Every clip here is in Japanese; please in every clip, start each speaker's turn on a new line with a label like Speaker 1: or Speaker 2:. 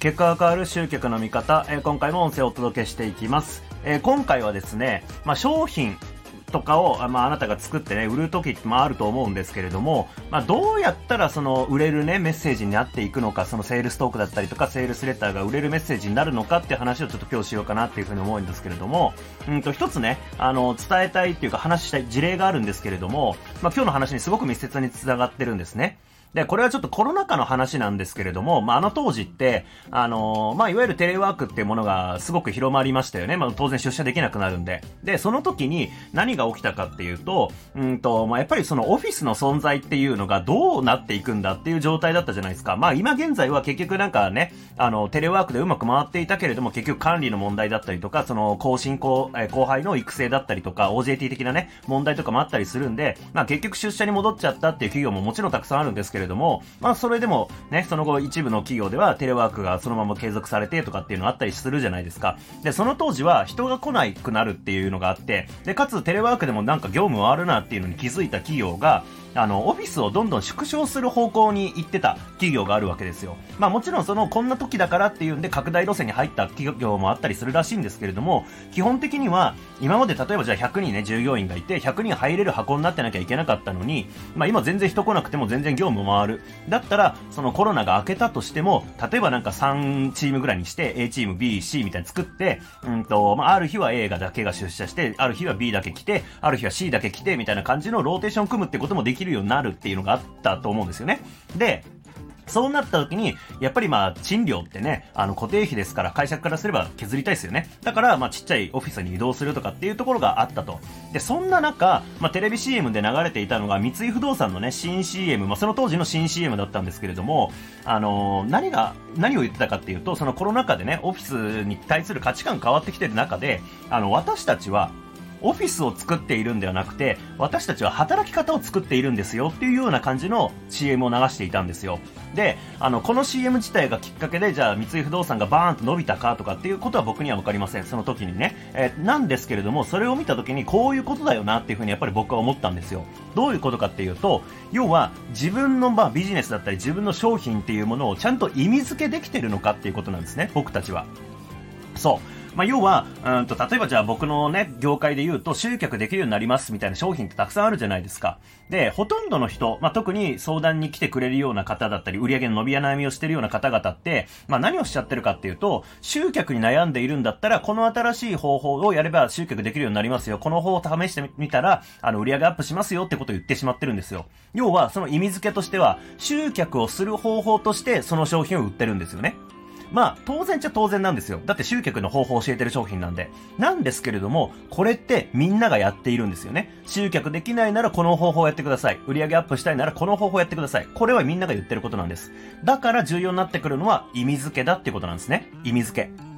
Speaker 1: 結果が変わる集客の見方、えー、今回も音声をお届けしていきます。えー、今回はですね、まあ、商品とかを、まあ、あなたが作ってね、売る時もあると思うんですけれども、まあ、どうやったらその売れるね、メッセージになっていくのか、そのセールストークだったりとか、セールスレターが売れるメッセージになるのかっていう話をちょっと今日しようかなっていうふうに思うんですけれども、うんと、一つね、あの、伝えたいっていうか話したい事例があるんですけれども、まあ、今日の話にすごく密接に繋がってるんですね。で、これはちょっとコロナ禍の話なんですけれども、まあ、あの当時って、あのー、まあ、いわゆるテレワークっていうものがすごく広まりましたよね。まあ、当然出社できなくなるんで。で、その時に何が起きたかっていうと、うんと、まあ、やっぱりそのオフィスの存在っていうのがどうなっていくんだっていう状態だったじゃないですか。まあ、今現在は結局なんかね、あの、テレワークでうまく回っていたけれども、結局管理の問題だったりとか、その、後進後、え後輩の育成だったりとか、OJT 的なね、問題とかもあったりするんで、まあ、結局出社に戻っちゃったっていう企業ももちろんたくさんあるんですけどれども、まあ、それでも、ね、その後一部の企業ではテレワークがそのまま継続されてとかっていうのあったりするじゃないですか。で、その当時は人が来なくなるっていうのがあって、で、かつテレワークでもなんか業務回るなっていうのに気づいた企業が、あの、オフィスをどんどん縮小する方向に行ってた企業があるわけですよ。まあもちろんその、こんな時だからっていうんで拡大路線に入った企業もあったりするらしいんですけれども、基本的には、今まで例えばじゃあ100人ね、従業員がいて、100人入れる箱になってなきゃいけなかったのに、まあ今全然人来なくても全然業務回る。だったら、そのコロナが明けたとしても、例えばなんか3チームぐらいにして、A チーム、B、C みたいに作って、うんと、まあある日は A がだけが出社して、ある日は B だけ来て、ある日は C だけ来て、みたいな感じのローテーション組むってこともでききるようになるっていうのがあったと思うんですよね。で、そうなった時に、やっぱりまあ、賃料ってね、あの、固定費ですから、会社からすれば削りたいですよね。だから、まあ、ちっちゃいオフィスに移動するとかっていうところがあったと。で、そんな中、まあ、テレビ CM で流れていたのが、三井不動産のね、新 CM、まあ、その当時の新 CM だったんですけれども、あのー、何が、何を言ってたかっていうと、そのコロナ禍でね、オフィスに対する価値観変わってきてる中で、あの、私たちは、オフィスを作っているんではなくて、私たちは働き方を作っているんですよっていうような感じの CM を流していたんですよ。で、あの、この CM 自体がきっかけで、じゃあ三井不動産がバーンと伸びたかとかっていうことは僕にはわかりません。その時にね。えー、なんですけれども、それを見た時にこういうことだよなっていうふうにやっぱり僕は思ったんですよ。どういうことかっていうと、要は自分のまあビジネスだったり自分の商品っていうものをちゃんと意味付けできてるのかっていうことなんですね。僕たちは。そう。まあ、要は、うんと、例えばじゃあ僕のね、業界で言うと集客できるようになりますみたいな商品ってたくさんあるじゃないですか。で、ほとんどの人、まあ、特に相談に来てくれるような方だったり、売上の伸びや悩みをしてるような方々って、まあ、何をしちゃってるかっていうと、集客に悩んでいるんだったら、この新しい方法をやれば集客できるようになりますよ。この方を試してみたら、あの、売上アップしますよってことを言ってしまってるんですよ。要は、その意味付けとしては、集客をする方法として、その商品を売ってるんですよね。まあ、当然っちゃ当然なんですよ。だって集客の方法を教えてる商品なんで。なんですけれども、これってみんながやっているんですよね。集客できないならこの方法をやってください。売上アップしたいならこの方法をやってください。これはみんなが言ってることなんです。だから重要になってくるのは意味付けだってことなんですね。意味付け。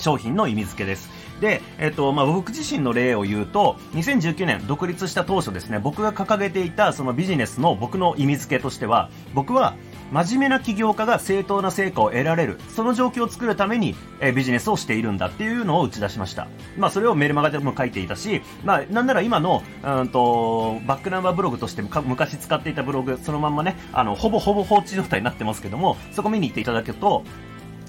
Speaker 1: 商品の意味付けです。で、えっと、まあ、僕自身の例を言うと、2019年独立した当初ですね、僕が掲げていたそのビジネスの僕の意味付けとしては、僕は真面目な起業家が正当な成果を得られる、その状況を作るために、えビジネスをしているんだっていうのを打ち出しました。まあ、それをメルマガでも書いていたし、まあ、なんなら今の、うんと、バックナンバーブログとして昔使っていたブログ、そのまんまね、あの、ほぼほぼ放置状態になってますけども、そこ見に行っていただけると、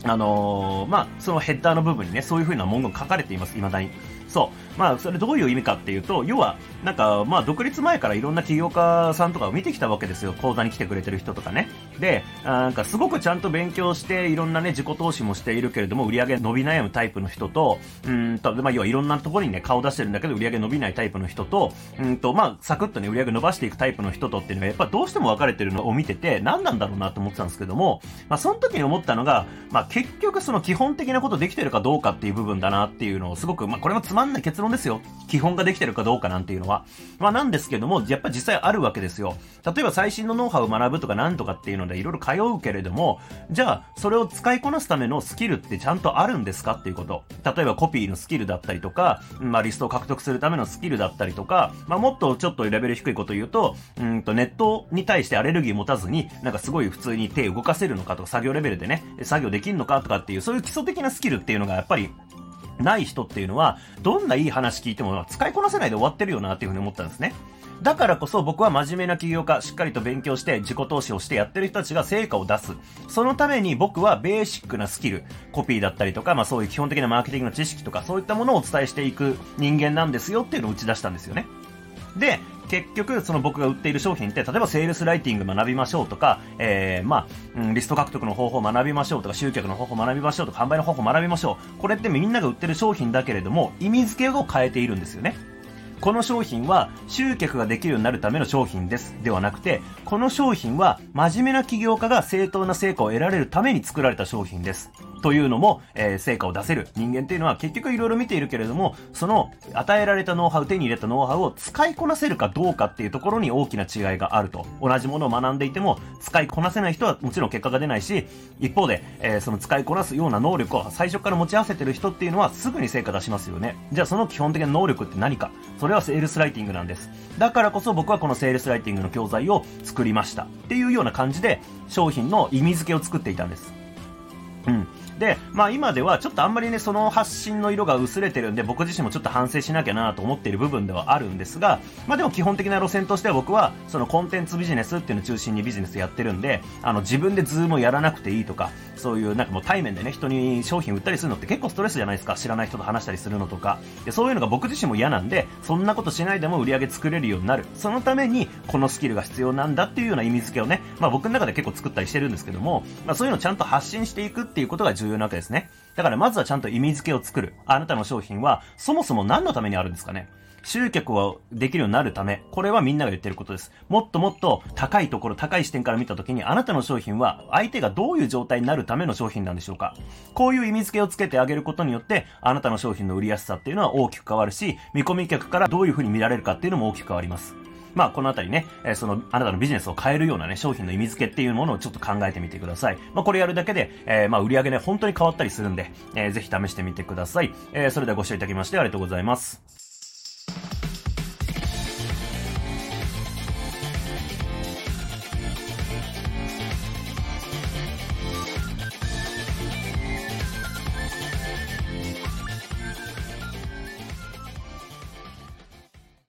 Speaker 1: あのー、まあ、そのヘッダーの部分にね、そういう風な文言書かれています、未だに。そう。まあ、それどういう意味かっていうと、要は、なんか、まあ、独立前からいろんな起業家さんとかを見てきたわけですよ。講座に来てくれてる人とかね。で、なんか、すごくちゃんと勉強して、いろんなね、自己投資もしているけれども、売り上げ伸び悩むタイプの人と、うんと、まあ、要はいろんなところにね、顔出してるんだけど、売り上げ伸びないタイプの人と、うんと、まあ、サクッとね、売り上げ伸ばしていくタイプの人とっていうのが、やっぱどうしても分かれてるのを見てて、何なんだろうなと思ってたんですけども、まあ、その時に思ったのが、まあ、結局その基本的なことできてるかどうかっていう部分だなっていうのを、すごく、まあ、これもつまんない結論ですよ。基本ができてるかどうかなんていうのは。まあなんですけども、やっぱ実際あるわけですよ。例えば最新のノウハウを学ぶとかなんとかっていうのでいろいろ通うけれども、じゃあそれを使いこなすためのスキルってちゃんとあるんですかっていうこと。例えばコピーのスキルだったりとか、まあリストを獲得するためのスキルだったりとか、まあもっとちょっとレベル低いこと言うと、うんとネットに対してアレルギー持たずに、なんかすごい普通に手動かせるのかとか、作業レベルでね、作業できるのかとかっていう、そういう基礎的なスキルっていうのがやっぱりない人っていうのは、どんないい話聞いても使いこなせないで終わってるよなっていうふうに思ったんですね。だからこそ僕は真面目な起業家、しっかりと勉強して自己投資をしてやってる人たちが成果を出す。そのために僕はベーシックなスキル、コピーだったりとか、まあそういう基本的なマーケティングの知識とか、そういったものをお伝えしていく人間なんですよっていうのを打ち出したんですよね。で、結局、その僕が売っている商品って、例えばセールスライティング学びましょうとか、えー、まあ、うん、リスト獲得の方法を学びましょうとか、集客の方法を学びましょうとか、販売の方法を学びましょう。これってみんなが売ってる商品だけれども、意味付けを変えているんですよね。この商品は集客ができるようになるための商品です。ではなくて、この商品は真面目な起業家が正当な成果を得られるために作られた商品です。というのも、えー、成果を出せる人間っていうのは結局いろいろ見ているけれども、その与えられたノウハウ、手に入れたノウハウを使いこなせるかどうかっていうところに大きな違いがあると。同じものを学んでいても、使いこなせない人はもちろん結果が出ないし、一方で、えー、その使いこなすような能力を最初から持ち合わせてる人っていうのはすぐに成果出しますよね。じゃあその基本的な能力って何かそれはセールスライティングなんです。だからこそ僕はこのセールスライティングの教材を作りました。っていうような感じで商品の意味付けを作っていたんです。うん。で、まあ今ではちょっとあんまりね、その発信の色が薄れてるんで、僕自身もちょっと反省しなきゃなと思っている部分ではあるんですが、まあでも基本的な路線としては僕は、そのコンテンツビジネスっていうのを中心にビジネスやってるんで、あの自分で Zoom やらなくていいとか、そういうなんかもう対面でね、人に商品売ったりするのって結構ストレスじゃないですか。知らない人と話したりするのとか。でそういうのが僕自身も嫌なんで、そんなことしないでも売り上げ作れるようになる。そのために、このスキルが必要なんだっていうような意味付けをね、まあ僕の中で結構作ったりしてるんですけども、まあそういうのをちゃんと発信していくっていうことが重要なわけですね。だからまずはちゃんと意味付けを作る。あなたの商品はそもそも何のためにあるんですかね集客をできるようになるため、これはみんなが言ってることです。もっともっと高いところ、高い視点から見たときに、あなたの商品は相手がどういう状態になるための商品なんでしょうかこういう意味付けをつけてあげることによって、あなたの商品の売りやすさっていうのは大きく変わるし、見込み客からどういう風に見られるかっていうのも大きく変わります。まあ、このあたりね、え、その、あなたのビジネスを変えるようなね、商品の意味付けっていうものをちょっと考えてみてください。まあ、これやるだけで、えー、まあ、売り上げね、本当に変わったりするんで、えー、ぜひ試してみてください。えー、それではご視聴いただきましてありがとうございます。